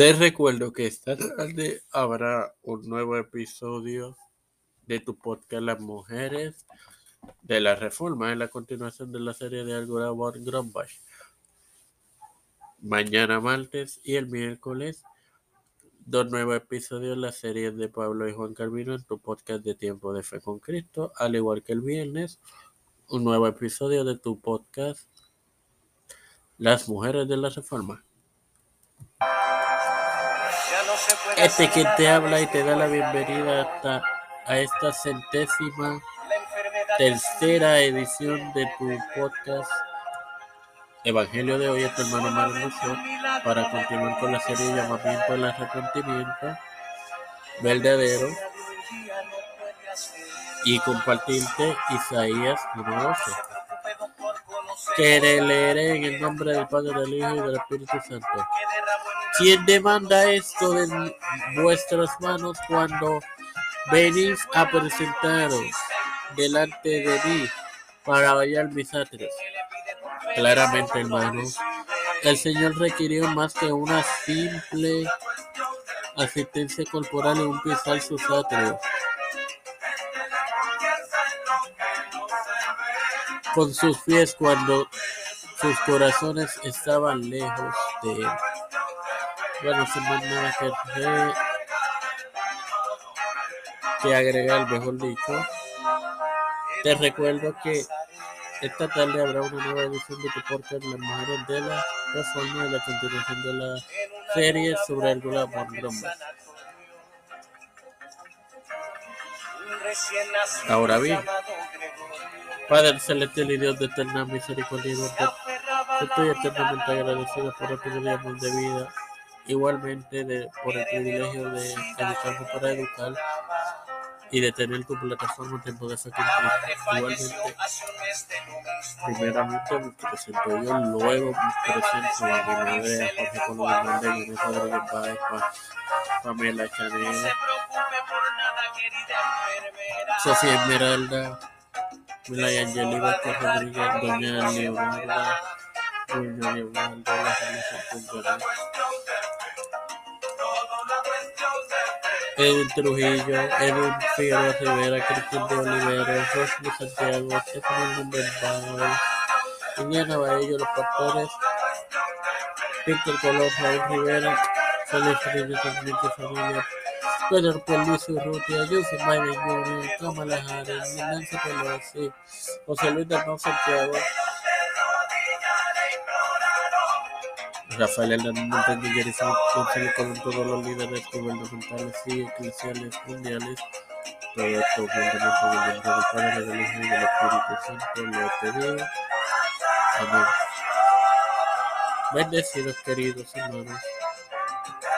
Te recuerdo que esta tarde habrá un nuevo episodio de tu podcast Las Mujeres de la Reforma, en la continuación de la serie de Algura von Grumbach. Mañana martes y el miércoles, dos nuevos episodios de la serie de Pablo y Juan Calvino en tu podcast de Tiempo de Fe con Cristo, al igual que el viernes, un nuevo episodio de tu podcast Las Mujeres de la Reforma. Este que te habla y te da la bienvenida hasta a esta centésima tercera edición de tu podcast Evangelio de hoy, tu hermano Mario para continuar con la serie Llamamiento al Arrepentimiento Verdadero y compartirte Isaías 1.12 que leeré en el nombre del Padre, del Hijo y del Espíritu Santo. ¿Quién demanda esto de vuestras manos cuando venís a presentaros delante de mí para hallar mis atrios? Claramente, hermanos, el Señor requirió más que una simple asistencia corporal y un pisar sus atrios. Con sus pies cuando sus corazones estaban lejos de él. Bueno, sin más nada que, que agregar, mejor dicho. Te recuerdo que esta tarde habrá una nueva edición de tu podcast Las Mujeres de la Reforma de la continuación de la serie sobre el por Ahora bien, Padre celestial y Dios de eterna misericordia y estoy eternamente agradecido por el privilegio de vida igualmente de, por el privilegio de educarme para educar y de tener tu plataforma Tiempo de Fe Igualmente, primeramente me presento yo, luego me presento a mi madre, a Jorge Colo Hernández, Inés Rodríguez Páez, Pamela Chanel, Sofía Esmeralda, Angeli Vázquez Rodríguez, Doña Leonarda, Leonarda, la Edwin Trujillo, Edwin Figueroa Rivera, Cristian de Olivera, Rosly Santiago, Stephanie Lumberbaum, Indiana Baello, Los Pastores, Víctor Colón, Raúl Rivera, Enrique Familia, Pedro Luis Urrutia, Joseph Biden Jr., Kamala Harris, Nancy Pelosi, José Luis Dernón Santiago, Rafael Hernández Miguel González con todos los líderes gubernamentales y eclesiales mundiales. Todo esto juntamente con el nombre del Padre, del Hijo y del Espíritu Santo lo pedí. Amén. Bendecidos queridos hermanos.